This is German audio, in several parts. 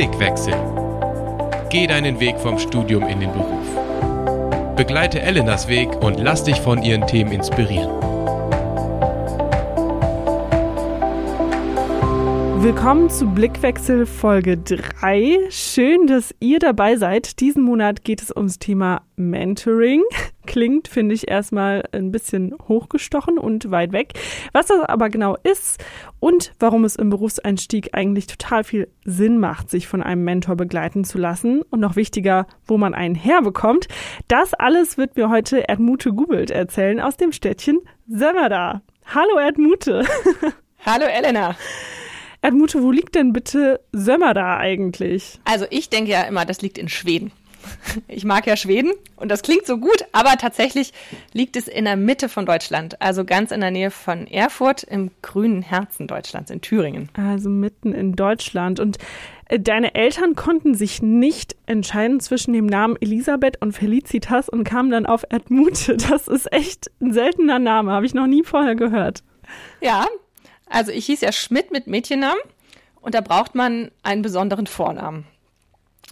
Blickwechsel. Geh deinen Weg vom Studium in den Beruf. Begleite Elenas Weg und lass dich von ihren Themen inspirieren. Willkommen zu Blickwechsel Folge 3. Schön, dass ihr dabei seid. Diesen Monat geht es ums Thema Mentoring. Klingt, finde ich, erstmal ein bisschen hochgestochen und weit weg. Was das aber genau ist und warum es im Berufseinstieg eigentlich total viel Sinn macht, sich von einem Mentor begleiten zu lassen und noch wichtiger, wo man einen herbekommt, das alles wird mir heute Erdmute Gubelt erzählen aus dem Städtchen Sömmerda. Hallo Erdmute. Hallo Elena. Erdmute, wo liegt denn bitte Sömmerda eigentlich? Also ich denke ja immer, das liegt in Schweden. Ich mag ja Schweden und das klingt so gut, aber tatsächlich liegt es in der Mitte von Deutschland, also ganz in der Nähe von Erfurt im grünen Herzen Deutschlands, in Thüringen. Also mitten in Deutschland. Und äh, deine Eltern konnten sich nicht entscheiden zwischen dem Namen Elisabeth und Felicitas und kamen dann auf Erdmute. Das ist echt ein seltener Name, habe ich noch nie vorher gehört. Ja, also ich hieß ja Schmidt mit Mädchennamen und da braucht man einen besonderen Vornamen.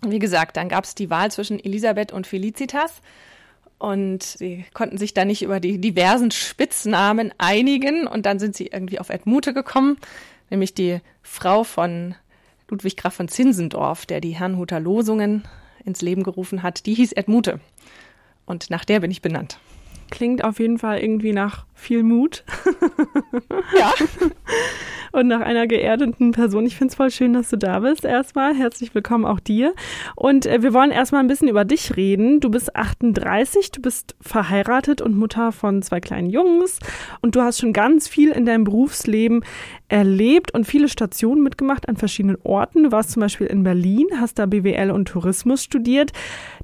Und wie gesagt, dann gab es die Wahl zwischen Elisabeth und Felicitas. Und sie konnten sich da nicht über die diversen Spitznamen einigen. Und dann sind sie irgendwie auf Edmute gekommen, nämlich die Frau von Ludwig Graf von Zinsendorf, der die Herrnhuter Losungen ins Leben gerufen hat. Die hieß Edmute. Und nach der bin ich benannt. Klingt auf jeden Fall irgendwie nach viel Mut. Ja. und nach einer geerdeten Person. Ich finde es voll schön, dass du da bist. Erstmal herzlich willkommen auch dir. Und äh, wir wollen erstmal ein bisschen über dich reden. Du bist 38, du bist verheiratet und Mutter von zwei kleinen Jungs und du hast schon ganz viel in deinem Berufsleben erlebt und viele Stationen mitgemacht an verschiedenen Orten. Du warst zum Beispiel in Berlin, hast da BWL und Tourismus studiert.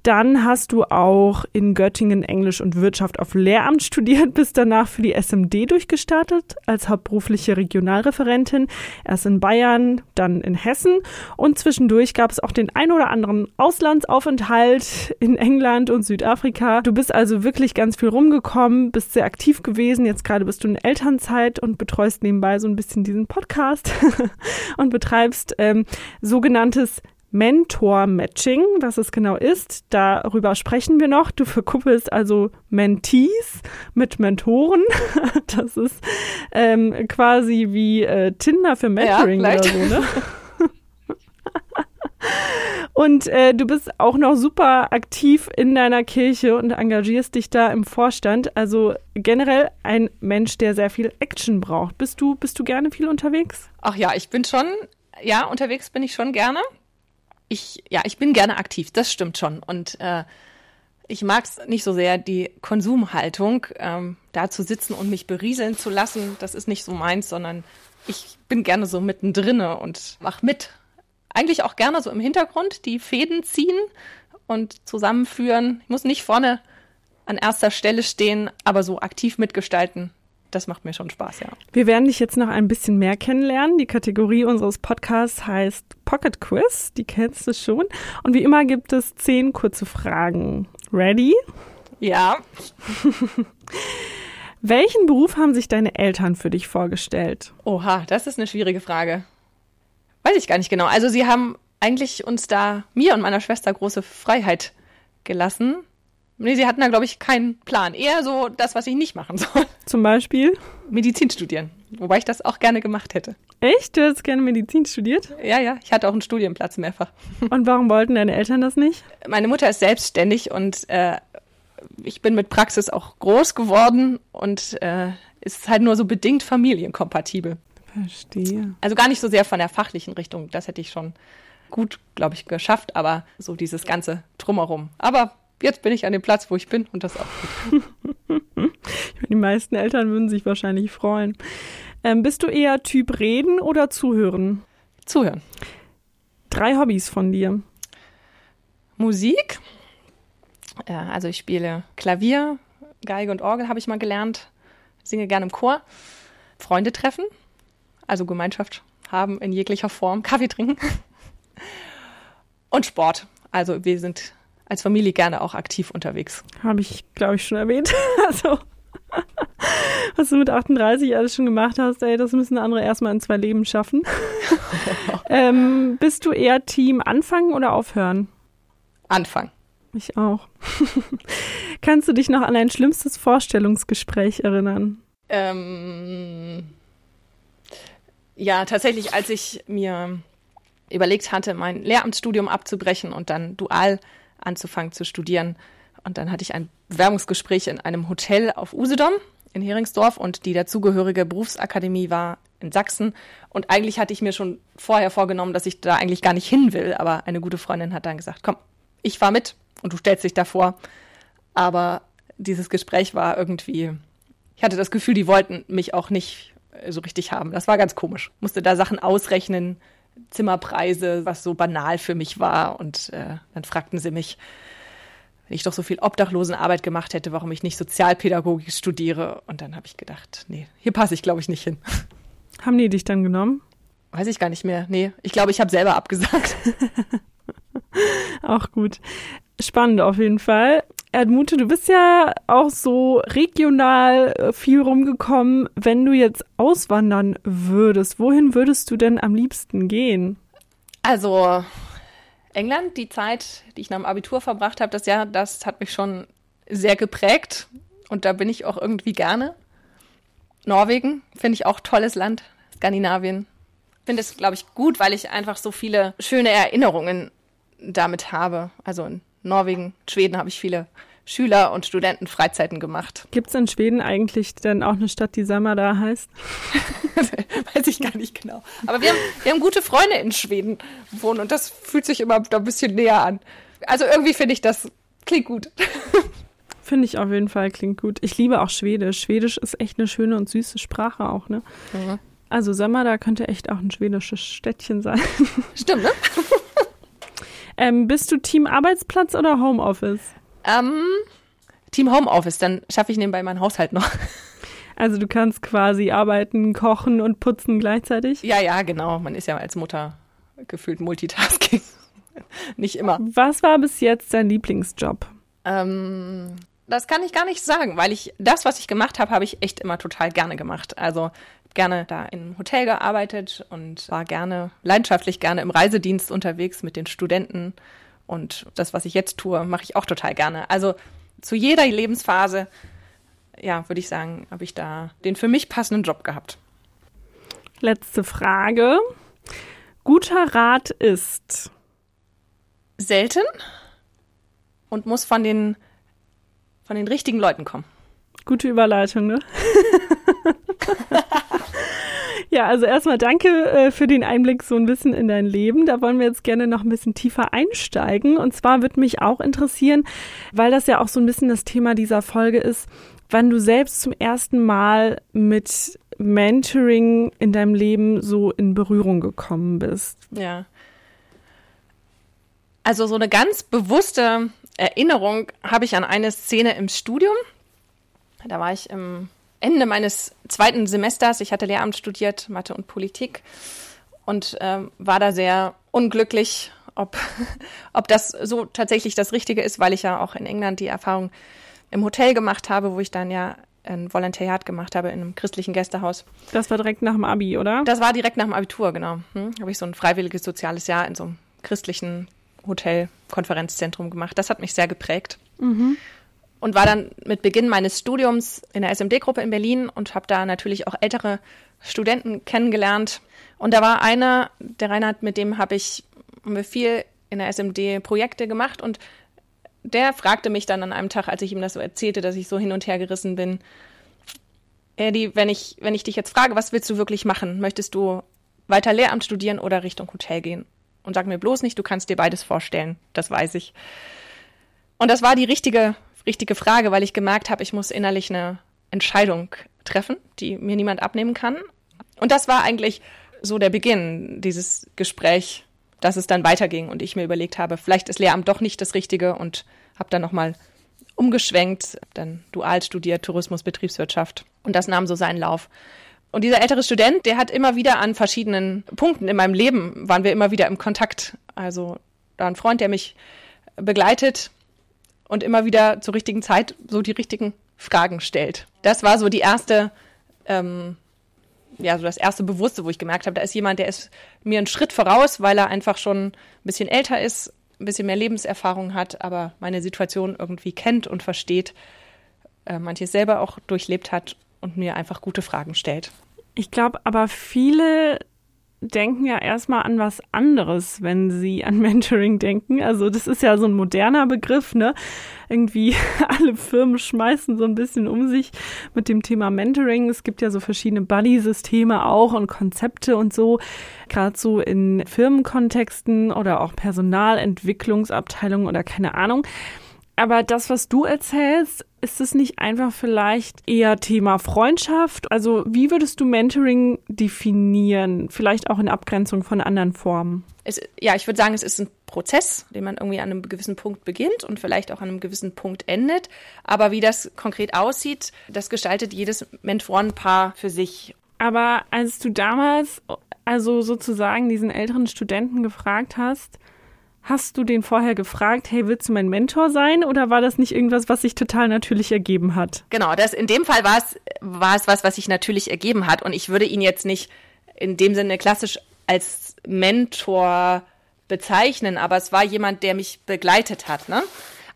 Dann hast du auch in Göttingen Englisch und Wirtschaft auf Lehramt studiert, bist danach für die SMD durchgestartet als hauptberufliche Regionalreferentin. Erst in Bayern, dann in Hessen und zwischendurch gab es auch den ein oder anderen Auslandsaufenthalt in England und Südafrika. Du bist also wirklich ganz viel rumgekommen, bist sehr aktiv gewesen. Jetzt gerade bist du in Elternzeit und betreust nebenbei so ein bisschen diesen Podcast und betreibst ähm, sogenanntes Mentor-Matching, was es genau ist. Darüber sprechen wir noch. Du verkuppelst also Mentees mit Mentoren. Das ist ähm, quasi wie äh, Tinder für Mentoring Ja, oder so, ne? Und äh, du bist auch noch super aktiv in deiner Kirche und engagierst dich da im Vorstand. Also generell ein Mensch, der sehr viel Action braucht. Bist du, bist du gerne viel unterwegs? Ach ja, ich bin schon, ja, unterwegs bin ich schon gerne. Ich, ja, ich bin gerne aktiv, das stimmt schon. Und äh, ich mag es nicht so sehr, die Konsumhaltung, ähm, da zu sitzen und mich berieseln zu lassen. Das ist nicht so meins, sondern ich bin gerne so mittendrin und mach mit. Eigentlich auch gerne so im Hintergrund die Fäden ziehen und zusammenführen. Ich muss nicht vorne an erster Stelle stehen, aber so aktiv mitgestalten. Das macht mir schon Spaß, ja. Wir werden dich jetzt noch ein bisschen mehr kennenlernen. Die Kategorie unseres Podcasts heißt Pocket Quiz. Die kennst du schon. Und wie immer gibt es zehn kurze Fragen. Ready? Ja, Welchen Beruf haben sich deine Eltern für dich vorgestellt? Oha, das ist eine schwierige Frage. Weiß ich gar nicht genau. Also sie haben eigentlich uns da, mir und meiner Schwester, große Freiheit gelassen. Nee, sie hatten da, glaube ich, keinen Plan. Eher so das, was ich nicht machen soll. Zum Beispiel? Medizin studieren. Wobei ich das auch gerne gemacht hätte. Echt? Du hättest gerne Medizin studiert? Ja, ja, ich hatte auch einen Studienplatz mehrfach. Und warum wollten deine Eltern das nicht? Meine Mutter ist selbstständig und äh, ich bin mit Praxis auch groß geworden und äh, ist halt nur so bedingt familienkompatibel. Verstehe. Also gar nicht so sehr von der fachlichen Richtung, das hätte ich schon gut, glaube ich, geschafft, aber so dieses ganze Drumherum. Aber jetzt bin ich an dem Platz, wo ich bin und das auch gut. Die meisten Eltern würden sich wahrscheinlich freuen. Ähm, bist du eher Typ reden oder zuhören? Zuhören. Drei Hobbys von dir. Musik. Ja, also ich spiele Klavier, Geige und Orgel habe ich mal gelernt. Singe gerne im Chor. Freunde treffen, also Gemeinschaft haben in jeglicher Form. Kaffee trinken. Und Sport. Also wir sind als Familie gerne auch aktiv unterwegs. Habe ich, glaube ich, schon erwähnt. also Was du mit 38 alles schon gemacht hast, ey, das müssen andere erstmal in zwei Leben schaffen. ähm, bist du eher Team anfangen oder aufhören? Anfangen. Ich auch. Kannst du dich noch an ein schlimmstes Vorstellungsgespräch erinnern? Ähm, ja, tatsächlich, als ich mir überlegt hatte, mein Lehramtsstudium abzubrechen und dann dual anzufangen zu studieren. Und dann hatte ich ein Bewerbungsgespräch in einem Hotel auf Usedom in Heringsdorf und die dazugehörige Berufsakademie war in Sachsen. Und eigentlich hatte ich mir schon vorher vorgenommen, dass ich da eigentlich gar nicht hin will. Aber eine gute Freundin hat dann gesagt, komm, ich fahr mit und du stellst dich davor. Aber dieses Gespräch war irgendwie, ich hatte das Gefühl, die wollten mich auch nicht so richtig haben. Das war ganz komisch. Musste da Sachen ausrechnen, Zimmerpreise, was so banal für mich war. Und äh, dann fragten sie mich, wenn ich doch so viel Obdachlosenarbeit gemacht hätte, warum ich nicht Sozialpädagogik studiere. Und dann habe ich gedacht, nee, hier passe ich, glaube ich, nicht hin. Haben die dich dann genommen? Weiß ich gar nicht mehr. Nee, ich glaube, ich habe selber abgesagt. Auch gut. Spannend auf jeden Fall. Erdmute, du bist ja auch so regional äh, viel rumgekommen. Wenn du jetzt auswandern würdest, wohin würdest du denn am liebsten gehen? Also England, die Zeit, die ich nach dem Abitur verbracht habe, das Jahr, das hat mich schon sehr geprägt und da bin ich auch irgendwie gerne. Norwegen finde ich auch tolles Land, Skandinavien. Finde es, glaube ich, gut, weil ich einfach so viele schöne Erinnerungen damit habe. Also in Norwegen, Schweden habe ich viele Schüler- und Studentenfreizeiten gemacht. Gibt es in Schweden eigentlich denn auch eine Stadt, die Sammer da heißt? Weiß ich gar nicht genau. Aber wir haben, wir haben gute Freunde in Schweden wohnen und das fühlt sich immer da ein bisschen näher an. Also irgendwie finde ich das klingt gut. Finde ich auf jeden Fall, klingt gut. Ich liebe auch Schwedisch. Schwedisch ist echt eine schöne und süße Sprache auch, ne? Mhm. Also Sammer, da könnte echt auch ein schwedisches Städtchen sein. Stimmt, ne? ähm, bist du Team Arbeitsplatz oder Homeoffice? Ähm, Team Homeoffice, dann schaffe ich nebenbei meinen Haushalt noch. Also du kannst quasi arbeiten, kochen und putzen gleichzeitig? Ja, ja, genau. Man ist ja als Mutter gefühlt Multitasking. nicht immer. Was war bis jetzt dein Lieblingsjob? Ähm, das kann ich gar nicht sagen, weil ich das, was ich gemacht habe, habe ich echt immer total gerne gemacht. Also gerne da im Hotel gearbeitet und war gerne, leidenschaftlich gerne im Reisedienst unterwegs mit den Studenten. Und das, was ich jetzt tue, mache ich auch total gerne. Also zu jeder Lebensphase, ja, würde ich sagen, habe ich da den für mich passenden Job gehabt. Letzte Frage. Guter Rat ist selten und muss von den, von den richtigen Leuten kommen. Gute Überleitung, ne? Ja, also erstmal danke äh, für den Einblick so ein bisschen in dein Leben. Da wollen wir jetzt gerne noch ein bisschen tiefer einsteigen. Und zwar würde mich auch interessieren, weil das ja auch so ein bisschen das Thema dieser Folge ist, wann du selbst zum ersten Mal mit Mentoring in deinem Leben so in Berührung gekommen bist. Ja. Also so eine ganz bewusste Erinnerung habe ich an eine Szene im Studium. Da war ich im Ende meines zweiten Semesters, ich hatte Lehramt studiert, Mathe und Politik und ähm, war da sehr unglücklich, ob, ob das so tatsächlich das Richtige ist, weil ich ja auch in England die Erfahrung im Hotel gemacht habe, wo ich dann ja ein Volontariat gemacht habe in einem christlichen Gästehaus. Das war direkt nach dem Abi, oder? Das war direkt nach dem Abitur, genau. Hm? Habe ich so ein freiwilliges soziales Jahr in so einem christlichen Hotel, Konferenzzentrum gemacht. Das hat mich sehr geprägt. Mhm und war dann mit Beginn meines Studiums in der SMD-Gruppe in Berlin und habe da natürlich auch ältere Studenten kennengelernt. Und da war einer, der Reinhard, mit dem habe ich viel in der SMD Projekte gemacht und der fragte mich dann an einem Tag, als ich ihm das so erzählte, dass ich so hin und her gerissen bin, Eddie, wenn ich, wenn ich dich jetzt frage, was willst du wirklich machen? Möchtest du weiter Lehramt studieren oder Richtung Hotel gehen? Und sag mir bloß nicht, du kannst dir beides vorstellen. Das weiß ich. Und das war die richtige richtige Frage, weil ich gemerkt habe, ich muss innerlich eine Entscheidung treffen, die mir niemand abnehmen kann. Und das war eigentlich so der Beginn dieses Gespräch, dass es dann weiterging und ich mir überlegt habe, vielleicht ist Lehramt doch nicht das Richtige und habe dann nochmal umgeschwenkt, dann dual studiert, Tourismus, Betriebswirtschaft und das nahm so seinen Lauf. Und dieser ältere Student, der hat immer wieder an verschiedenen Punkten in meinem Leben, waren wir immer wieder im Kontakt. Also da ein Freund, der mich begleitet und immer wieder zur richtigen Zeit so die richtigen Fragen stellt. Das war so die erste, ähm, ja, so das erste Bewusste, wo ich gemerkt habe, da ist jemand, der ist mir einen Schritt voraus, weil er einfach schon ein bisschen älter ist, ein bisschen mehr Lebenserfahrung hat, aber meine Situation irgendwie kennt und versteht, äh, manches selber auch durchlebt hat und mir einfach gute Fragen stellt. Ich glaube aber viele denken ja erstmal an was anderes, wenn sie an Mentoring denken. Also das ist ja so ein moderner Begriff, ne? Irgendwie alle Firmen schmeißen so ein bisschen um sich mit dem Thema Mentoring. Es gibt ja so verschiedene Buddy-Systeme auch und Konzepte und so, gerade so in Firmenkontexten oder auch Personalentwicklungsabteilungen oder keine Ahnung. Aber das, was du erzählst, ist es nicht einfach vielleicht eher Thema Freundschaft? Also wie würdest du Mentoring definieren? Vielleicht auch in Abgrenzung von anderen Formen? Es, ja, ich würde sagen, es ist ein Prozess, den man irgendwie an einem gewissen Punkt beginnt und vielleicht auch an einem gewissen Punkt endet. Aber wie das konkret aussieht, das gestaltet jedes Mentorenpaar für sich. Aber als du damals, also sozusagen diesen älteren Studenten gefragt hast, Hast du den vorher gefragt, hey, willst du mein Mentor sein? Oder war das nicht irgendwas, was sich total natürlich ergeben hat? Genau, das, in dem Fall war es, war es was, was sich natürlich ergeben hat. Und ich würde ihn jetzt nicht in dem Sinne klassisch als Mentor bezeichnen, aber es war jemand, der mich begleitet hat. Ne?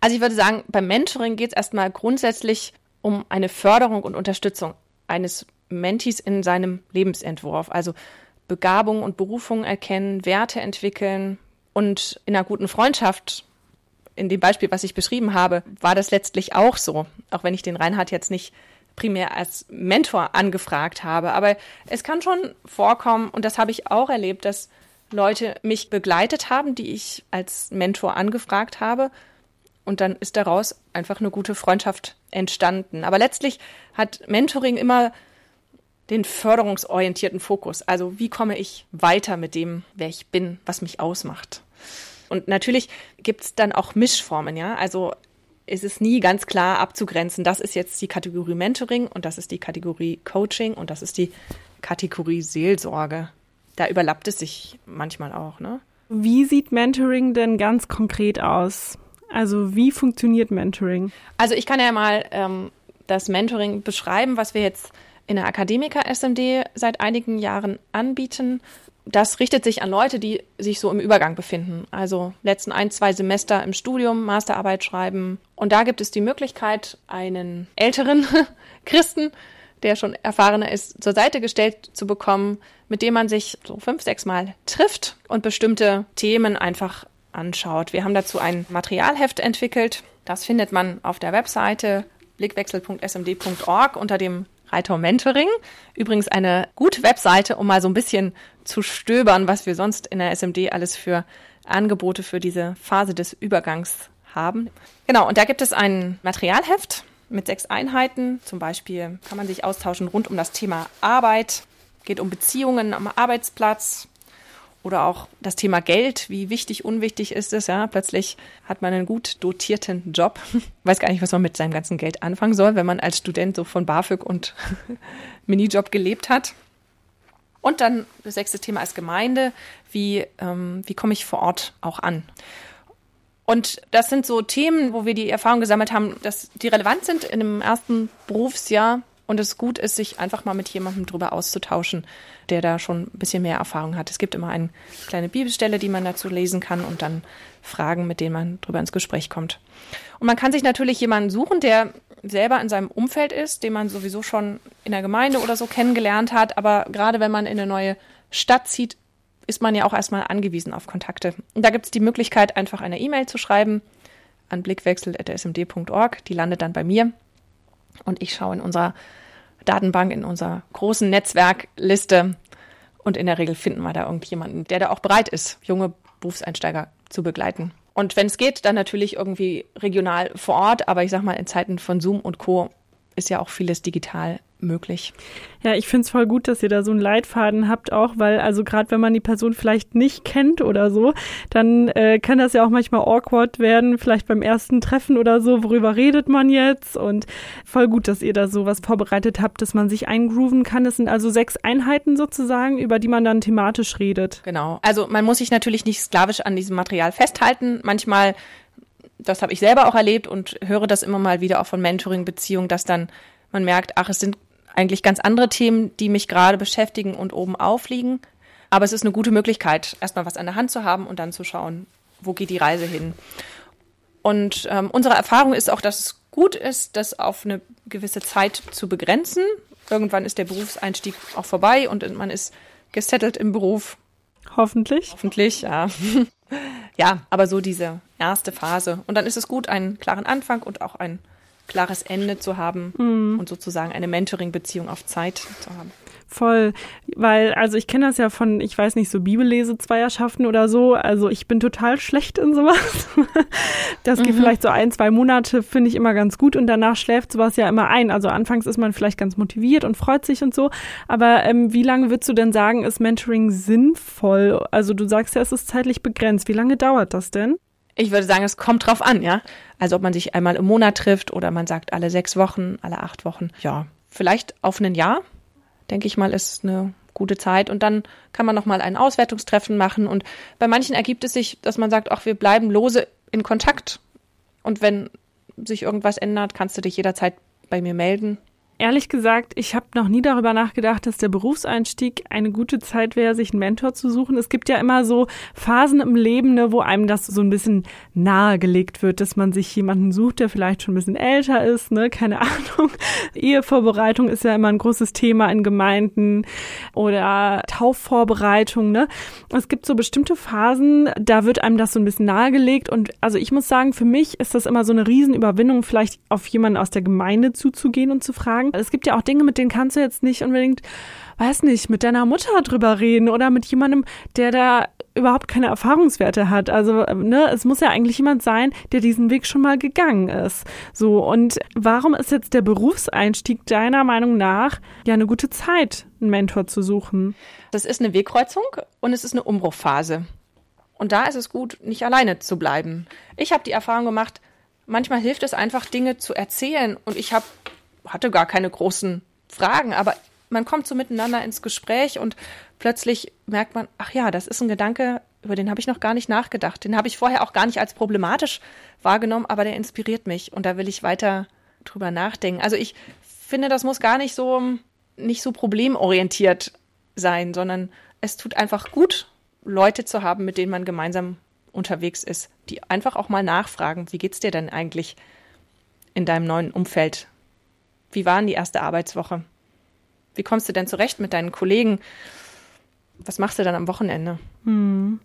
Also ich würde sagen, beim Mentoring geht es erstmal grundsätzlich um eine Förderung und Unterstützung eines Mentis in seinem Lebensentwurf. Also Begabung und Berufung erkennen, Werte entwickeln, und in einer guten Freundschaft, in dem Beispiel, was ich beschrieben habe, war das letztlich auch so. Auch wenn ich den Reinhard jetzt nicht primär als Mentor angefragt habe. Aber es kann schon vorkommen, und das habe ich auch erlebt, dass Leute mich begleitet haben, die ich als Mentor angefragt habe. Und dann ist daraus einfach eine gute Freundschaft entstanden. Aber letztlich hat Mentoring immer den förderungsorientierten Fokus. Also wie komme ich weiter mit dem, wer ich bin, was mich ausmacht. Und natürlich gibt es dann auch Mischformen, ja. Also ist es nie ganz klar abzugrenzen, das ist jetzt die Kategorie Mentoring und das ist die Kategorie Coaching und das ist die Kategorie Seelsorge. Da überlappt es sich manchmal auch, ne? Wie sieht Mentoring denn ganz konkret aus? Also wie funktioniert Mentoring? Also ich kann ja mal ähm, das Mentoring beschreiben, was wir jetzt in der Akademiker-SMD seit einigen Jahren anbieten das richtet sich an Leute, die sich so im Übergang befinden. Also letzten ein, zwei Semester im Studium, Masterarbeit schreiben. Und da gibt es die Möglichkeit, einen älteren Christen, der schon erfahrener ist, zur Seite gestellt zu bekommen, mit dem man sich so fünf, sechs Mal trifft und bestimmte Themen einfach anschaut. Wir haben dazu ein Materialheft entwickelt. Das findet man auf der Webseite blickwechsel.smd.org unter dem Reiter Mentoring. Übrigens eine gute Webseite, um mal so ein bisschen zu stöbern, was wir sonst in der SMD alles für Angebote für diese Phase des Übergangs haben. Genau, und da gibt es ein Materialheft mit sechs Einheiten. Zum Beispiel kann man sich austauschen rund um das Thema Arbeit, geht um Beziehungen am Arbeitsplatz, oder auch das Thema Geld, wie wichtig, unwichtig ist es, ja. Plötzlich hat man einen gut dotierten Job. Weiß gar nicht, was man mit seinem ganzen Geld anfangen soll, wenn man als Student so von BAföG und Minijob gelebt hat. Und dann das sechste Thema als Gemeinde. Wie, ähm, wie komme ich vor Ort auch an? Und das sind so Themen, wo wir die Erfahrung gesammelt haben, dass die relevant sind in dem ersten Berufsjahr und es gut ist, sich einfach mal mit jemandem drüber auszutauschen, der da schon ein bisschen mehr Erfahrung hat. Es gibt immer eine kleine Bibelstelle, die man dazu lesen kann und dann Fragen, mit denen man drüber ins Gespräch kommt. Und man kann sich natürlich jemanden suchen, der selber in seinem Umfeld ist, den man sowieso schon in der Gemeinde oder so kennengelernt hat. Aber gerade wenn man in eine neue Stadt zieht, ist man ja auch erstmal angewiesen auf Kontakte. Und da gibt es die Möglichkeit, einfach eine E-Mail zu schreiben an blickwechsel.smd.org. Die landet dann bei mir und ich schaue in unserer Datenbank, in unserer großen Netzwerkliste. Und in der Regel finden wir da irgendjemanden, der da auch bereit ist, junge Berufseinsteiger zu begleiten. Und wenn es geht, dann natürlich irgendwie regional vor Ort. Aber ich sag mal, in Zeiten von Zoom und Co. ist ja auch vieles digital möglich. Ja, ich finde es voll gut, dass ihr da so einen Leitfaden habt auch, weil also gerade wenn man die Person vielleicht nicht kennt oder so, dann äh, kann das ja auch manchmal awkward werden, vielleicht beim ersten Treffen oder so, worüber redet man jetzt und voll gut, dass ihr da so was vorbereitet habt, dass man sich eingrooven kann. Das sind also sechs Einheiten sozusagen, über die man dann thematisch redet. Genau. Also man muss sich natürlich nicht sklavisch an diesem Material festhalten. Manchmal das habe ich selber auch erlebt und höre das immer mal wieder auch von Mentoring-Beziehungen, dass dann man merkt, ach, es sind eigentlich ganz andere Themen, die mich gerade beschäftigen und oben aufliegen. Aber es ist eine gute Möglichkeit, erstmal was an der Hand zu haben und dann zu schauen, wo geht die Reise hin. Und ähm, unsere Erfahrung ist auch, dass es gut ist, das auf eine gewisse Zeit zu begrenzen. Irgendwann ist der Berufseinstieg auch vorbei und man ist gesettelt im Beruf. Hoffentlich. Hoffentlich, ja. ja, aber so diese erste Phase. Und dann ist es gut, einen klaren Anfang und auch ein klares Ende zu haben mhm. und sozusagen eine Mentoring-Beziehung auf Zeit zu haben. Voll, weil, also ich kenne das ja von, ich weiß nicht, so Bibellese-Zweierschaften oder so. Also ich bin total schlecht in sowas. Das mhm. geht vielleicht so ein, zwei Monate, finde ich immer ganz gut und danach schläft sowas ja immer ein. Also anfangs ist man vielleicht ganz motiviert und freut sich und so. Aber ähm, wie lange würdest du denn sagen, ist Mentoring sinnvoll? Also du sagst ja, es ist zeitlich begrenzt. Wie lange dauert das denn? Ich würde sagen, es kommt drauf an, ja. Also ob man sich einmal im Monat trifft oder man sagt alle sechs Wochen, alle acht Wochen. Ja, vielleicht auf ein Jahr denke ich mal, ist eine gute Zeit. Und dann kann man nochmal ein Auswertungstreffen machen. Und bei manchen ergibt es sich, dass man sagt, ach, wir bleiben lose in Kontakt. Und wenn sich irgendwas ändert, kannst du dich jederzeit bei mir melden. Ehrlich gesagt, ich habe noch nie darüber nachgedacht, dass der Berufseinstieg eine gute Zeit wäre, sich einen Mentor zu suchen. Es gibt ja immer so Phasen im Leben, ne, wo einem das so ein bisschen nahegelegt wird, dass man sich jemanden sucht, der vielleicht schon ein bisschen älter ist, ne, keine Ahnung. Ehevorbereitung ist ja immer ein großes Thema in Gemeinden oder Taufvorbereitung, ne. Es gibt so bestimmte Phasen, da wird einem das so ein bisschen nahegelegt und also ich muss sagen, für mich ist das immer so eine Riesenüberwindung, vielleicht auf jemanden aus der Gemeinde zuzugehen und zu fragen, sagen. Es gibt ja auch Dinge, mit denen kannst du jetzt nicht unbedingt, weiß nicht, mit deiner Mutter drüber reden oder mit jemandem, der da überhaupt keine Erfahrungswerte hat. Also, ne, es muss ja eigentlich jemand sein, der diesen Weg schon mal gegangen ist. So, und warum ist jetzt der Berufseinstieg deiner Meinung nach ja eine gute Zeit, einen Mentor zu suchen? Das ist eine Wegkreuzung und es ist eine Umbruchphase. Und da ist es gut, nicht alleine zu bleiben. Ich habe die Erfahrung gemacht, manchmal hilft es einfach, Dinge zu erzählen. Und ich habe hatte gar keine großen Fragen, aber man kommt so miteinander ins Gespräch und plötzlich merkt man, ach ja, das ist ein Gedanke, über den habe ich noch gar nicht nachgedacht. Den habe ich vorher auch gar nicht als problematisch wahrgenommen, aber der inspiriert mich und da will ich weiter drüber nachdenken. Also ich finde, das muss gar nicht so nicht so problemorientiert sein, sondern es tut einfach gut, Leute zu haben, mit denen man gemeinsam unterwegs ist, die einfach auch mal nachfragen, wie geht's dir denn eigentlich in deinem neuen Umfeld? Wie war denn die erste Arbeitswoche? Wie kommst du denn zurecht mit deinen Kollegen? Was machst du dann am Wochenende? Hm.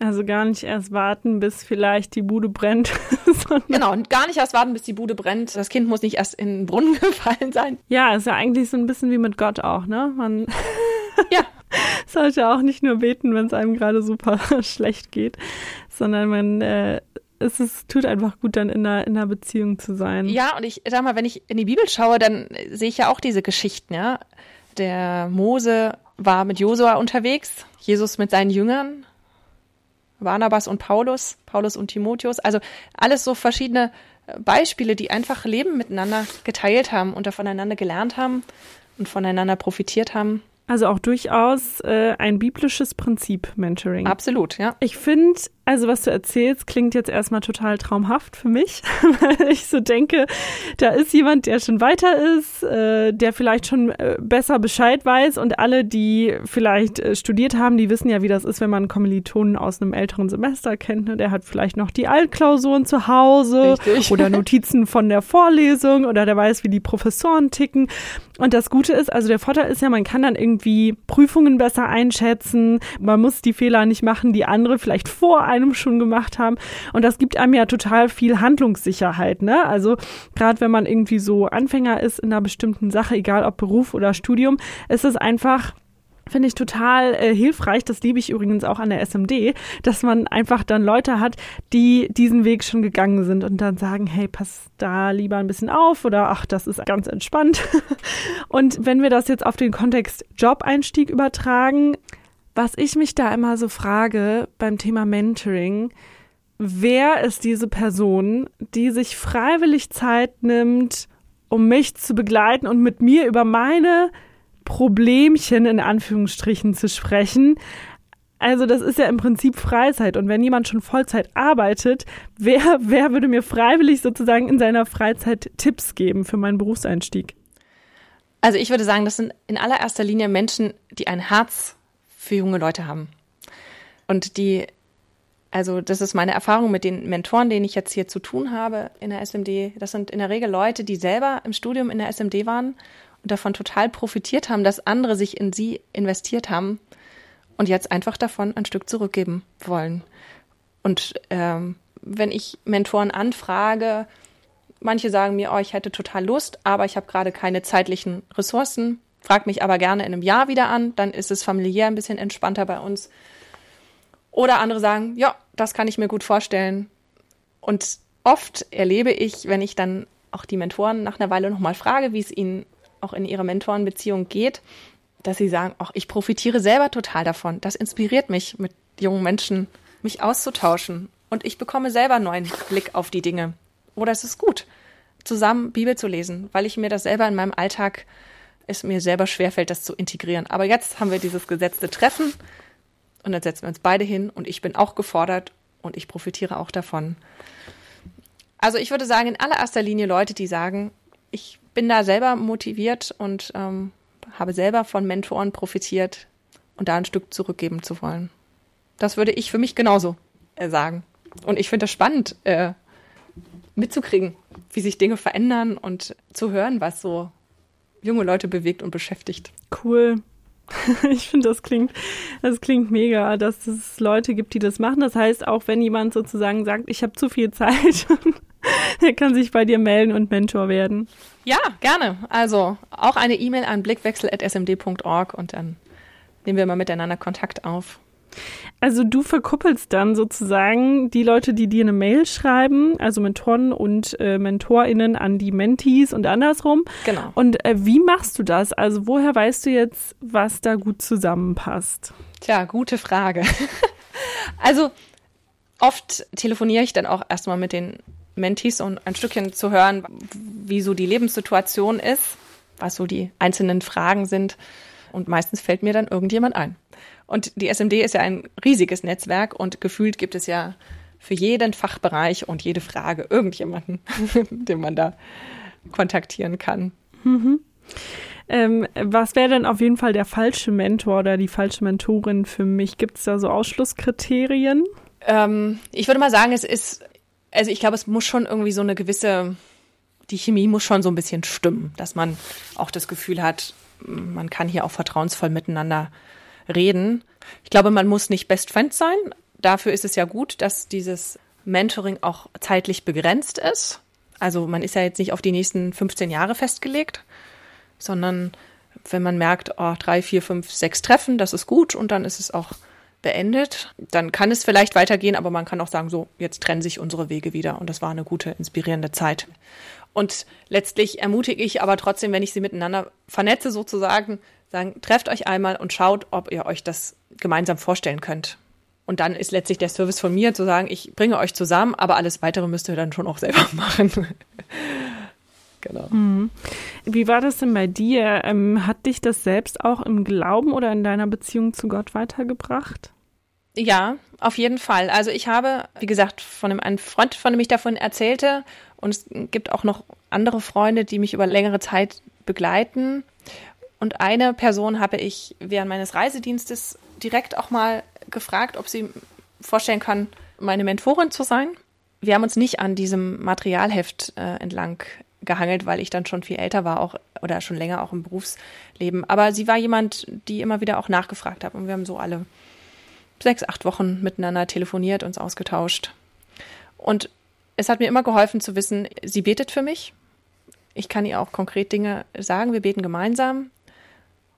Also gar nicht erst warten, bis vielleicht die Bude brennt. genau, und gar nicht erst warten, bis die Bude brennt. Das Kind muss nicht erst in den Brunnen gefallen sein. Ja, ist ja eigentlich so ein bisschen wie mit Gott auch, ne? Man ja. sollte auch nicht nur beten, wenn es einem gerade super schlecht geht, sondern man äh, es ist, tut einfach gut, dann in einer, in einer Beziehung zu sein. Ja, und ich sag mal, wenn ich in die Bibel schaue, dann sehe ich ja auch diese Geschichten, ja. Der Mose war mit Josua unterwegs, Jesus mit seinen Jüngern, Barnabas und Paulus, Paulus und Timotheus. Also alles so verschiedene Beispiele, die einfach Leben miteinander geteilt haben und voneinander gelernt haben und voneinander profitiert haben. Also auch durchaus äh, ein biblisches Prinzip, Mentoring. Absolut, ja. Ich finde, also was du erzählst, klingt jetzt erstmal total traumhaft für mich, weil ich so denke, da ist jemand, der schon weiter ist, äh, der vielleicht schon äh, besser Bescheid weiß und alle, die vielleicht äh, studiert haben, die wissen ja, wie das ist, wenn man Kommilitonen aus einem älteren Semester kennt. Ne? Der hat vielleicht noch die Altklausuren zu Hause Richtig. oder Notizen von der Vorlesung oder der weiß, wie die Professoren ticken. Und das Gute ist, also der Vorteil ist ja, man kann dann irgendwie Prüfungen besser einschätzen, man muss die Fehler nicht machen, die andere vielleicht vor einem schon gemacht haben. Und das gibt einem ja total viel Handlungssicherheit. Ne? Also gerade wenn man irgendwie so Anfänger ist in einer bestimmten Sache, egal ob Beruf oder Studium, ist es einfach finde ich total äh, hilfreich. Das liebe ich übrigens auch an der SMD, dass man einfach dann Leute hat, die diesen Weg schon gegangen sind und dann sagen, hey, pass da lieber ein bisschen auf oder ach, das ist ganz entspannt. und wenn wir das jetzt auf den Kontext Job-Einstieg übertragen, was ich mich da immer so frage beim Thema Mentoring, wer ist diese Person, die sich freiwillig Zeit nimmt, um mich zu begleiten und mit mir über meine Problemchen in Anführungsstrichen zu sprechen, Also das ist ja im Prinzip Freizeit. Und wenn jemand schon Vollzeit arbeitet, wer, wer würde mir freiwillig sozusagen in seiner Freizeit Tipps geben für meinen Berufseinstieg? Also ich würde sagen, das sind in allererster Linie Menschen, die ein Herz für junge Leute haben. Und die, also das ist meine Erfahrung mit den Mentoren, denen ich jetzt hier zu tun habe in der SMD. Das sind in der Regel Leute, die selber im Studium in der SMD waren und davon total profitiert haben, dass andere sich in sie investiert haben und jetzt einfach davon ein Stück zurückgeben wollen. Und ähm, wenn ich Mentoren anfrage, manche sagen mir, oh, ich hätte total Lust, aber ich habe gerade keine zeitlichen Ressourcen, frag mich aber gerne in einem Jahr wieder an, dann ist es familiär ein bisschen entspannter bei uns. Oder andere sagen, ja, das kann ich mir gut vorstellen. Und oft erlebe ich, wenn ich dann auch die Mentoren nach einer Weile nochmal frage, wie es ihnen auch in ihrer Mentorenbeziehung geht, dass sie sagen, ach, ich profitiere selber total davon. Das inspiriert mich, mit jungen Menschen mich auszutauschen. Und ich bekomme selber einen neuen Blick auf die Dinge. Oder es ist gut, zusammen Bibel zu lesen, weil ich mir das selber in meinem Alltag, es mir selber schwerfällt, das zu integrieren. Aber jetzt haben wir dieses gesetzte Treffen und dann setzen wir uns beide hin und ich bin auch gefordert und ich profitiere auch davon. Also ich würde sagen, in allererster Linie Leute, die sagen, ich bin da selber motiviert und ähm, habe selber von Mentoren profitiert und da ein Stück zurückgeben zu wollen. Das würde ich für mich genauso äh, sagen. Und ich finde das spannend, äh, mitzukriegen, wie sich Dinge verändern und zu hören, was so junge Leute bewegt und beschäftigt. Cool. Ich finde, das klingt, das klingt mega, dass es Leute gibt, die das machen. Das heißt, auch wenn jemand sozusagen sagt, ich habe zu viel Zeit, er kann sich bei dir melden und Mentor werden. Ja, gerne. Also auch eine E-Mail an blickwechsel.smd.org und dann nehmen wir mal miteinander Kontakt auf. Also du verkuppelst dann sozusagen die Leute, die dir eine Mail schreiben, also Mentoren und äh, MentorInnen an die Mentees und andersrum. Genau. Und äh, wie machst du das? Also woher weißt du jetzt, was da gut zusammenpasst? Tja, gute Frage. also oft telefoniere ich dann auch erstmal mit den Mentees und ein Stückchen zu hören, wie so die Lebenssituation ist, was so die einzelnen Fragen sind. Und meistens fällt mir dann irgendjemand ein. Und die SMD ist ja ein riesiges Netzwerk und gefühlt gibt es ja für jeden Fachbereich und jede Frage irgendjemanden, den man da kontaktieren kann. Mhm. Ähm, was wäre denn auf jeden Fall der falsche Mentor oder die falsche Mentorin für mich? Gibt es da so Ausschlusskriterien? Ähm, ich würde mal sagen, es ist, also ich glaube, es muss schon irgendwie so eine gewisse, die Chemie muss schon so ein bisschen stimmen, dass man auch das Gefühl hat, man kann hier auch vertrauensvoll miteinander reden. Ich glaube, man muss nicht Best Friend sein. Dafür ist es ja gut, dass dieses Mentoring auch zeitlich begrenzt ist. Also man ist ja jetzt nicht auf die nächsten 15 Jahre festgelegt, sondern wenn man merkt, oh, drei, vier, fünf, sechs Treffen, das ist gut und dann ist es auch beendet, dann kann es vielleicht weitergehen, aber man kann auch sagen, so, jetzt trennen sich unsere Wege wieder und das war eine gute, inspirierende Zeit. Und letztlich ermutige ich aber trotzdem, wenn ich sie miteinander vernetze sozusagen, sagen, trefft euch einmal und schaut, ob ihr euch das gemeinsam vorstellen könnt. Und dann ist letztlich der Service von mir zu sagen, ich bringe euch zusammen, aber alles weitere müsst ihr dann schon auch selber machen. genau. Mhm. Wie war das denn bei dir? Ähm, hat dich das selbst auch im Glauben oder in deiner Beziehung zu Gott weitergebracht? Ja, auf jeden Fall. Also ich habe, wie gesagt, von einem, einem Freund, von dem ich davon erzählte, und es gibt auch noch andere Freunde, die mich über längere Zeit begleiten. Und eine Person habe ich während meines Reisedienstes direkt auch mal gefragt, ob sie vorstellen kann, meine Mentorin zu sein. Wir haben uns nicht an diesem Materialheft äh, entlang gehangelt, weil ich dann schon viel älter war auch oder schon länger auch im Berufsleben. Aber sie war jemand, die immer wieder auch nachgefragt hat und wir haben so alle sechs, acht Wochen miteinander telefoniert, uns ausgetauscht. Und es hat mir immer geholfen zu wissen, sie betet für mich. Ich kann ihr auch konkret Dinge sagen. Wir beten gemeinsam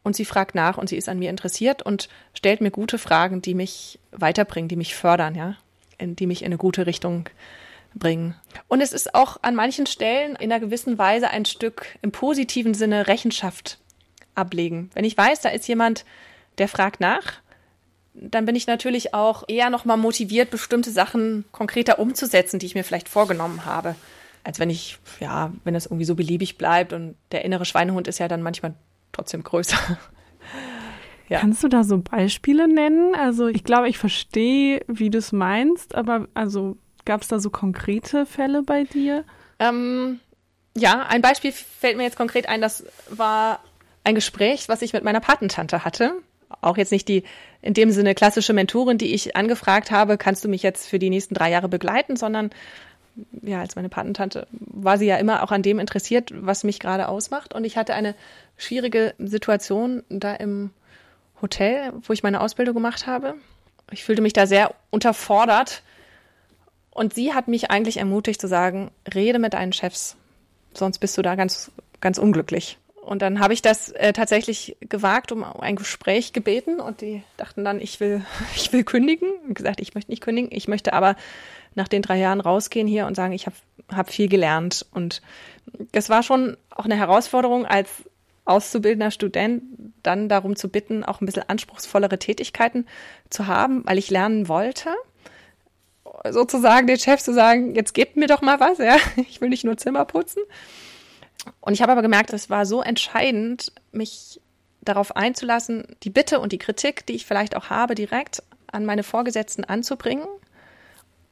und sie fragt nach und sie ist an mir interessiert und stellt mir gute Fragen, die mich weiterbringen, die mich fördern, ja, in, die mich in eine gute Richtung bringen. Und es ist auch an manchen Stellen in einer gewissen Weise ein Stück im positiven Sinne Rechenschaft ablegen. Wenn ich weiß, da ist jemand, der fragt nach, dann bin ich natürlich auch eher noch mal motiviert, bestimmte Sachen konkreter umzusetzen, die ich mir vielleicht vorgenommen habe, als wenn ich ja, wenn das irgendwie so beliebig bleibt und der innere Schweinehund ist ja dann manchmal trotzdem größer. Ja. Kannst du da so Beispiele nennen? Also ich glaube, ich verstehe, wie du es meinst, aber also gab es da so konkrete Fälle bei dir? Ähm, ja, ein Beispiel fällt mir jetzt konkret ein, das war ein Gespräch, was ich mit meiner Patentante hatte. Auch jetzt nicht die in dem Sinne klassische Mentorin, die ich angefragt habe, kannst du mich jetzt für die nächsten drei Jahre begleiten, sondern ja, als meine Patentante war sie ja immer auch an dem interessiert, was mich gerade ausmacht. Und ich hatte eine schwierige Situation da im Hotel, wo ich meine Ausbildung gemacht habe. Ich fühlte mich da sehr unterfordert. Und sie hat mich eigentlich ermutigt zu sagen, rede mit deinen Chefs, sonst bist du da ganz, ganz unglücklich. Und dann habe ich das äh, tatsächlich gewagt, um ein Gespräch gebeten und die dachten dann, ich will, ich will kündigen. Und gesagt, ich möchte nicht kündigen, ich möchte aber nach den drei Jahren rausgehen hier und sagen, ich habe hab viel gelernt. Und das war schon auch eine Herausforderung als auszubildender Student, dann darum zu bitten, auch ein bisschen anspruchsvollere Tätigkeiten zu haben, weil ich lernen wollte. Sozusagen den Chef zu sagen, jetzt gebt mir doch mal was, ja. Ich will nicht nur Zimmer putzen. Und ich habe aber gemerkt, es war so entscheidend, mich darauf einzulassen, die Bitte und die Kritik, die ich vielleicht auch habe, direkt an meine Vorgesetzten anzubringen.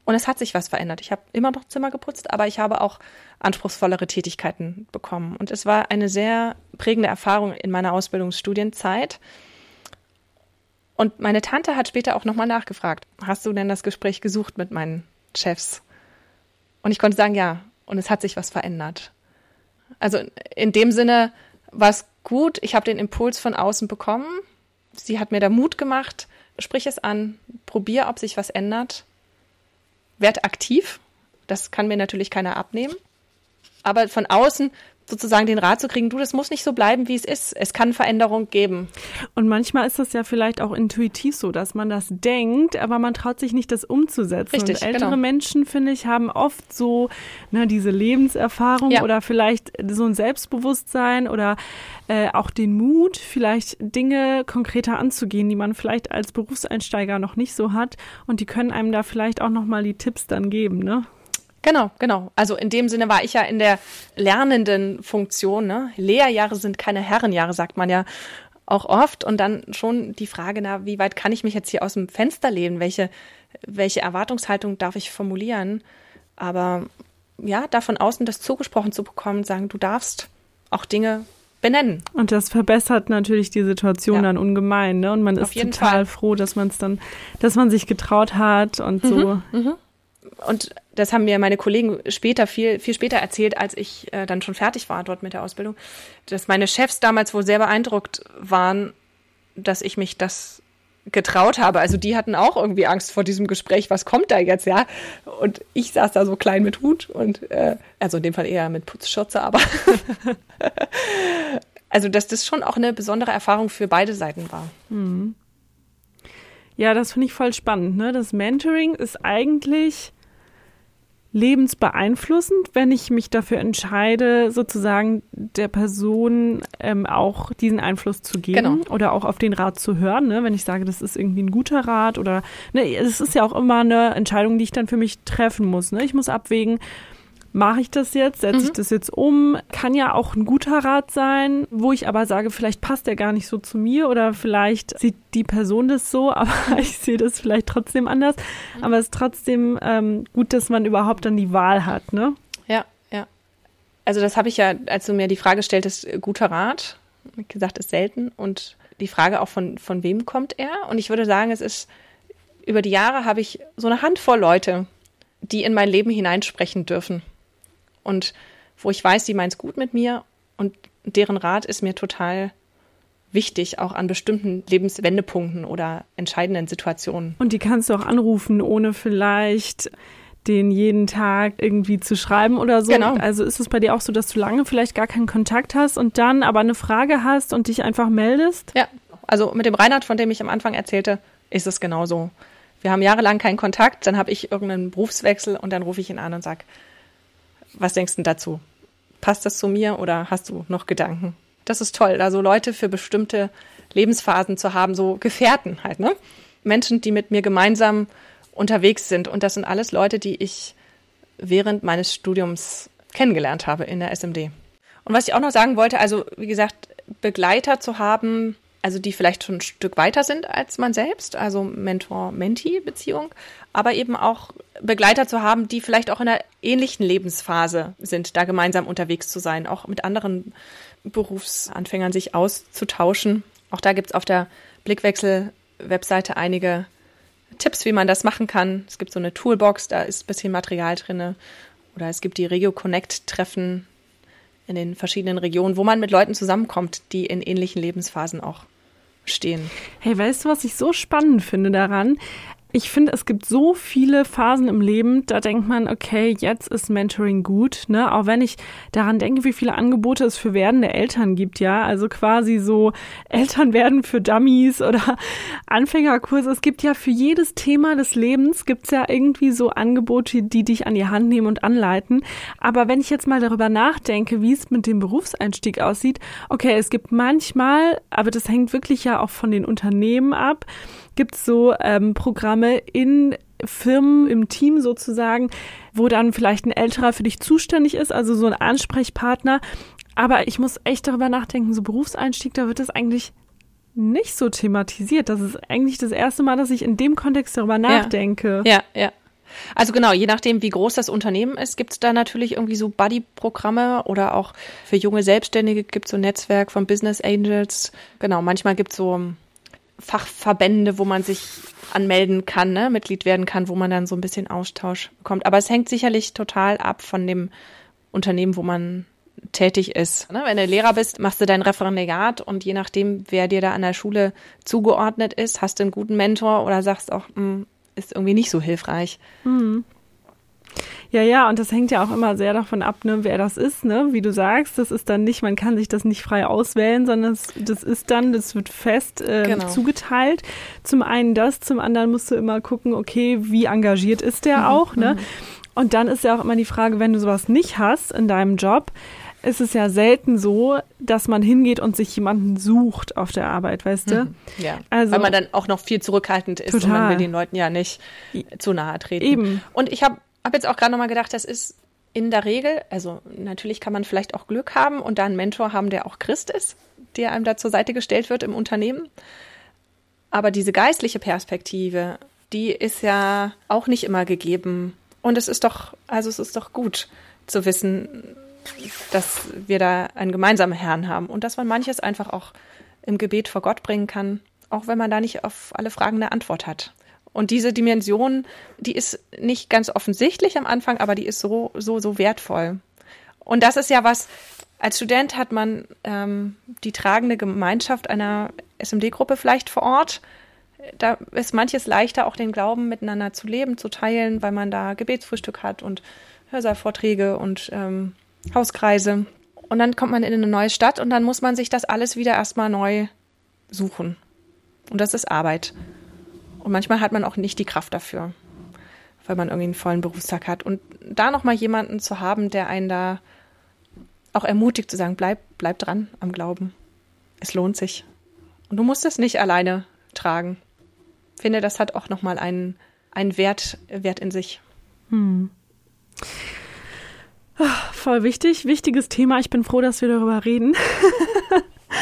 Und es hat sich was verändert. Ich habe immer noch Zimmer geputzt, aber ich habe auch anspruchsvollere Tätigkeiten bekommen. Und es war eine sehr prägende Erfahrung in meiner Ausbildungsstudienzeit. Und meine Tante hat später auch nochmal nachgefragt, hast du denn das Gespräch gesucht mit meinen Chefs? Und ich konnte sagen, ja. Und es hat sich was verändert. Also in dem Sinne war es gut. Ich habe den Impuls von außen bekommen. Sie hat mir da Mut gemacht. Sprich es an, probier, ob sich was ändert. Werd aktiv. Das kann mir natürlich keiner abnehmen. Aber von außen sozusagen den Rat zu kriegen, du, das muss nicht so bleiben, wie es ist. Es kann Veränderung geben. Und manchmal ist das ja vielleicht auch intuitiv so, dass man das denkt, aber man traut sich nicht, das umzusetzen. Richtig, und ältere genau. Menschen, finde ich, haben oft so ne, diese Lebenserfahrung Ja. oder vielleicht so ein Selbstbewusstsein oder äh, auch den Mut, vielleicht Dinge konkreter anzugehen, die man vielleicht als Berufseinsteiger noch nicht so hat. Und die können einem da vielleicht auch nochmal die Tipps dann geben, ne? Genau, genau. Also in dem Sinne war ich ja in der lernenden Funktion. Ne? Lehrjahre sind keine Herrenjahre, sagt man ja auch oft. Und dann schon die Frage, na, wie weit kann ich mich jetzt hier aus dem Fenster lehnen? Welche, welche Erwartungshaltung darf ich formulieren? Aber ja, da von außen das zugesprochen zu bekommen, sagen, du darfst auch Dinge benennen. Und das verbessert natürlich die Situation Ja. dann ungemein, ne? Und man Auf ist total Fall. froh, dass man es dann, dass man sich getraut hat und so. Und das haben mir meine Kollegen später, viel, viel später erzählt, als ich äh, dann schon fertig war dort mit der Ausbildung, dass meine Chefs damals wohl sehr beeindruckt waren, dass ich mich das getraut habe. Also die hatten auch irgendwie Angst vor diesem Gespräch, was kommt da jetzt, ja? Und ich saß da so klein mit Hut und äh, also in dem Fall eher mit Putzschürze, aber also dass das schon auch eine besondere Erfahrung für beide Seiten war. Ja, das finde ich voll spannend. Ne? Das Mentoring ist eigentlich lebensbeeinflussend, wenn ich mich dafür entscheide, sozusagen der Person ähm, auch diesen Einfluss zu geben Genau. oder auch auf den Rat zu hören. Ne? Wenn ich sage, das ist irgendwie ein guter Rat oder ne, es ist ja auch immer eine Entscheidung, die ich dann für mich treffen muss. Ne? Ich muss abwägen, mache ich das jetzt, setze ich das jetzt um? Kann ja auch ein guter Rat sein, wo ich aber sage, vielleicht passt der gar nicht so zu mir oder vielleicht sieht die Person das so, aber ich sehe das vielleicht trotzdem anders. Aber es ist trotzdem ähm, gut, dass man überhaupt dann die Wahl hat, ne? Ja, ja. Also das habe ich ja, als du mir die Frage stelltest, äh, guter Rat, gesagt, ist selten. Und die Frage auch von, von wem kommt er? Und ich würde sagen, es ist, über die Jahre habe ich so eine Handvoll Leute, die in mein Leben hineinsprechen dürfen. Und wo ich weiß, die meint es gut mit mir und deren Rat ist mir total wichtig, auch an bestimmten Lebenswendepunkten oder entscheidenden Situationen. Und die kannst du auch anrufen, ohne vielleicht den jeden Tag irgendwie zu schreiben oder so. Genau. Also ist es bei dir auch so, dass du lange vielleicht gar keinen Kontakt hast und dann aber eine Frage hast und dich einfach meldest? Ja, also mit dem Reinhard, von dem ich am Anfang erzählte, ist es genauso. Wir haben jahrelang keinen Kontakt, dann habe ich irgendeinen Berufswechsel und dann rufe ich ihn an und sage, was denkst du dazu? Passt das zu mir oder hast du noch Gedanken? Das ist toll, da so Leute für bestimmte Lebensphasen zu haben, so Gefährten halt, ne? Menschen, die mit mir gemeinsam unterwegs sind. Und das sind alles Leute, die ich während meines Studiums kennengelernt habe in der SMD. Und was ich auch noch sagen wollte, also wie gesagt, Begleiter zu haben, also die vielleicht schon ein Stück weiter sind als man selbst, also Mentor-Mentee-Beziehung, aber eben auch Begleiter zu haben, die vielleicht auch in einer ähnlichen Lebensphase sind, da gemeinsam unterwegs zu sein, auch mit anderen Berufsanfängern sich auszutauschen. Auch da gibt's auf der Blickwechsel-Webseite einige Tipps, wie man das machen kann. Es gibt so eine Toolbox, da ist ein bisschen Material drinne. Oder es gibt die Regio Connect-Treffen in den verschiedenen Regionen, wo man mit Leuten zusammenkommt, die in ähnlichen Lebensphasen auch stehen. Hey, weißt du, was ich so spannend finde daran? Ich finde, es gibt so viele Phasen im Leben, da denkt man, okay, jetzt ist Mentoring gut, ne? Auch wenn ich daran denke, wie viele Angebote es für werdende Eltern gibt, ja? Also quasi so Eltern werden für Dummies oder Anfängerkurse. Es gibt ja für jedes Thema des Lebens gibt's ja irgendwie so Angebote, die dich an die Hand nehmen und anleiten. Aber wenn ich jetzt mal darüber nachdenke, wie es mit dem Berufseinstieg aussieht, okay, es gibt manchmal, aber das hängt wirklich ja auch von den Unternehmen ab, gibt es so ähm, Programme in Firmen, im Team sozusagen, wo dann vielleicht ein älterer für dich zuständig ist, also so ein Ansprechpartner. Aber ich muss echt darüber nachdenken, so Berufseinstieg, da wird das eigentlich nicht so thematisiert. Das ist eigentlich das erste Mal, dass ich in dem Kontext darüber nachdenke. Ja, ja. ja. Also genau, je nachdem, wie groß das Unternehmen ist, gibt es da natürlich irgendwie so Buddy-Programme oder auch für junge Selbstständige gibt es so ein Netzwerk von Business Angels. Genau, manchmal gibt es so Fachverbände, wo man sich anmelden kann, ne, Mitglied werden kann, wo man dann so ein bisschen Austausch bekommt. Aber es hängt sicherlich total ab von dem Unternehmen, wo man tätig ist. Ne? Wenn du Lehrer bist, machst du dein Referendariat und je nachdem, wer dir da an der Schule zugeordnet ist, hast du einen guten Mentor oder sagst auch, mh, hm, ist irgendwie nicht so hilfreich. Mhm. Ja, ja, und das hängt ja auch immer sehr davon ab, ne, wer das ist, ne? Wie du sagst, das ist dann nicht, man kann sich das nicht frei auswählen, sondern das, das ist dann, das wird fest äh, genau. zugeteilt. Zum einen das, zum anderen musst du immer gucken, okay, wie engagiert ist der mhm. auch, ne? Mhm. Und dann ist ja auch immer die Frage, wenn du sowas nicht hast in deinem Job, ist es ja selten so, dass man hingeht und sich jemanden sucht auf der Arbeit, weißt du? Mhm. Ja. Also, Weil man dann auch noch viel zurückhaltend ist total. und man will den Leuten ja nicht zu nahe treten. Eben. Und ich habe habe jetzt auch gerade nochmal gedacht, das ist in der Regel, also natürlich kann man vielleicht auch Glück haben und da einen Mentor haben, der auch Christ ist, der einem da zur Seite gestellt wird im Unternehmen. Aber diese geistliche Perspektive, die ist ja auch nicht immer gegeben. Und es ist doch, also es ist doch gut zu wissen, dass wir da einen gemeinsamen Herrn haben und dass man manches einfach auch im Gebet vor Gott bringen kann, auch wenn man da nicht auf alle Fragen eine Antwort hat. Und diese Dimension, die ist nicht ganz offensichtlich am Anfang, aber die ist so, so, so wertvoll. Und das ist ja was, als Student hat man ähm, die tragende Gemeinschaft einer SMD-Gruppe vielleicht vor Ort. Da ist manches leichter, auch den Glauben miteinander zu leben, zu teilen, weil man da Gebetsfrühstück hat und Hörsaalvorträge und ähm, Hauskreise. Und dann kommt man in eine neue Stadt und dann muss man sich das alles wieder erstmal neu suchen. Und das ist Arbeit. Und manchmal hat man auch nicht die Kraft dafür, weil man irgendwie einen vollen Berufstag hat. Und da nochmal jemanden zu haben, der einen da auch ermutigt zu sagen, bleib, bleib dran am Glauben. Es lohnt sich. Und du musst es nicht alleine tragen. Ich finde, das hat auch nochmal einen, einen Wert, Wert in sich. Hm. Ach, voll wichtig, wichtiges Thema. Ich bin froh, dass wir darüber reden.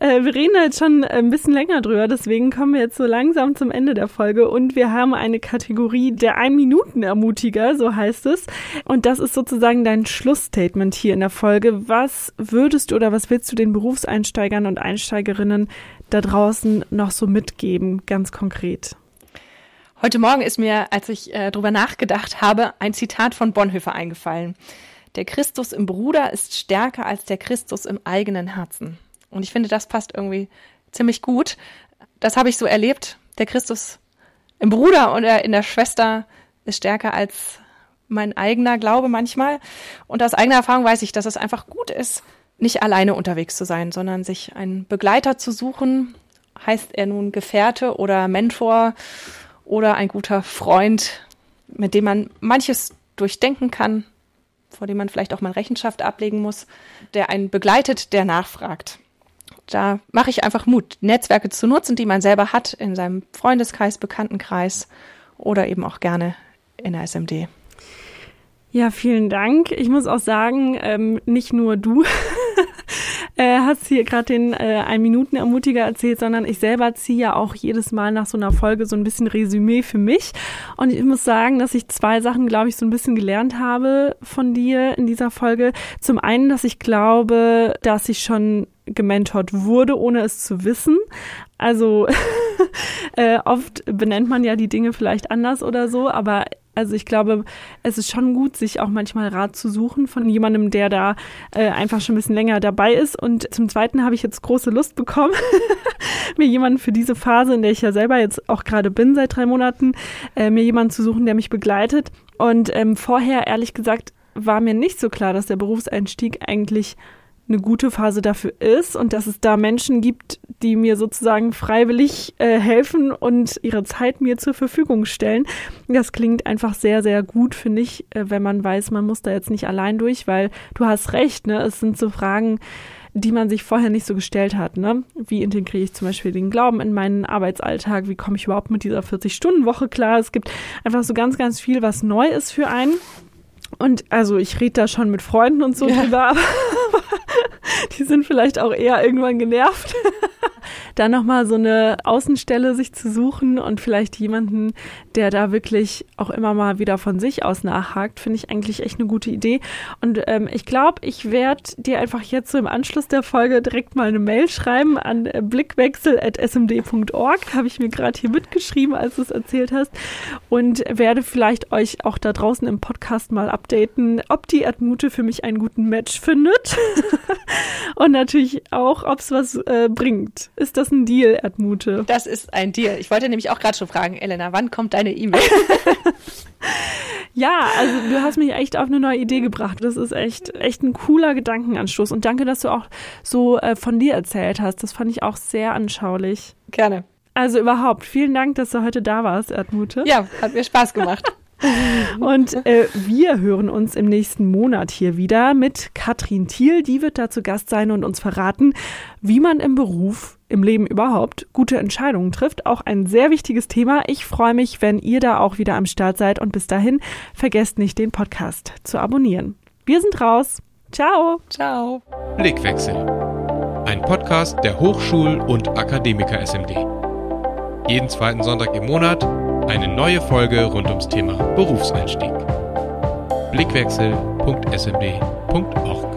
Äh, wir reden jetzt schon ein bisschen länger drüber, deswegen kommen wir jetzt so langsam zum Ende der Folge und wir haben eine Kategorie der Ein-Minuten-Ermutiger, so heißt es. Und das ist sozusagen dein Schlussstatement hier in der Folge. Was würdest du oder was willst du den Berufseinsteigern und Einsteigerinnen da draußen noch so mitgeben, ganz konkret? Heute Morgen ist mir, als ich äh, drüber nachgedacht habe, ein Zitat von Bonhoeffer eingefallen. Der Christus im Bruder ist stärker als der Christus im eigenen Herzen. Und ich finde, das passt irgendwie ziemlich gut. Das habe ich so erlebt. Der Christus im Bruder oder in der Schwester ist stärker als mein eigener Glaube manchmal. Und aus eigener Erfahrung weiß ich, dass es einfach gut ist, nicht alleine unterwegs zu sein, sondern sich einen Begleiter zu suchen. Heißt er nun Gefährte oder Mentor oder ein guter Freund, mit dem man manches durchdenken kann, vor dem man vielleicht auch mal Rechenschaft ablegen muss, der einen begleitet, der nachfragt da mache ich einfach Mut, Netzwerke zu nutzen, die man selber hat in seinem Freundeskreis, Bekanntenkreis oder eben auch gerne in der SMD. Ja, vielen Dank. Ich muss auch sagen, ähm, nicht nur du äh, hast hier gerade den äh, ein Minuten Ermutiger erzählt, sondern ich selber ziehe ja auch jedes Mal nach so einer Folge so ein bisschen Resümee für mich. Und ich muss sagen, dass ich zwei Sachen, glaube ich, so ein bisschen gelernt habe von dir in dieser Folge. Zum einen, dass ich glaube, dass ich schon gementort wurde, ohne es zu wissen. Also äh, oft benennt man ja die Dinge vielleicht anders oder so, aber also ich glaube, es ist schon gut, sich auch manchmal Rat zu suchen von jemandem, der da äh, einfach schon ein bisschen länger dabei ist. Und zum Zweiten habe ich jetzt große Lust bekommen, mir jemanden für diese Phase, in der ich ja selber jetzt auch gerade bin seit drei Monaten, äh, mir jemanden zu suchen, der mich begleitet. Und ähm, vorher, ehrlich gesagt, war mir nicht so klar, dass der Berufseinstieg eigentlich eine gute Phase dafür ist und dass es da Menschen gibt, die mir sozusagen freiwillig äh, helfen und ihre Zeit mir zur Verfügung stellen. Das klingt einfach sehr, sehr gut, finde ich, äh, wenn man weiß, man muss da jetzt nicht allein durch, weil du hast recht, ne? Es sind so Fragen, die man sich vorher nicht so gestellt hat. Ne? Wie integriere ich zum Beispiel den Glauben in meinen Arbeitsalltag? Wie komme ich überhaupt mit dieser 40-Stunden-Woche klar? Es gibt einfach so ganz, ganz viel, was neu ist für einen. Und also ich rede da schon mit Freunden und so ja. drüber, aber die sind vielleicht auch eher irgendwann genervt. da nochmal so eine Außenstelle sich zu suchen und vielleicht jemanden, der da wirklich auch immer mal wieder von sich aus nachhakt, finde ich eigentlich echt eine gute Idee. Und ähm, ich glaube, ich werde dir einfach jetzt so im Anschluss der Folge direkt mal eine Mail schreiben an blickwechsel.smd.org. Habe ich mir gerade hier mitgeschrieben, als du es erzählt hast. Und werde vielleicht euch auch da draußen im Podcast mal updaten, ob die Admute für mich einen guten Match findet. und natürlich auch, ob es was äh, bringt. Ist das ein Deal, Erdmute? Das ist ein Deal. Ich wollte nämlich auch gerade schon fragen, Elena, wann kommt deine E-Mail? ja, also du hast mich echt auf eine neue Idee gebracht. Das ist echt, echt ein cooler Gedankenanstoß. Und danke, dass du auch so äh, von dir erzählt hast. Das fand ich auch sehr anschaulich. Gerne. Also überhaupt, vielen Dank, dass du heute da warst, Erdmute. Ja, hat mir Spaß gemacht. Und äh, wir hören uns im nächsten Monat hier wieder mit Katrin Thiel. Die wird da zu Gast sein und uns verraten, wie man im Beruf, im Leben überhaupt, gute Entscheidungen trifft. Auch ein sehr wichtiges Thema. Ich freue mich, wenn ihr da auch wieder am Start seid. Und bis dahin, vergesst nicht, den Podcast zu abonnieren. Wir sind raus. Ciao. Ciao. Blickwechsel. Ein Podcast der Hochschul- und Akademiker SMD. Jeden zweiten Sonntag im Monat eine neue Folge rund ums Thema Berufseinstieg. Blickwechsel.smd.org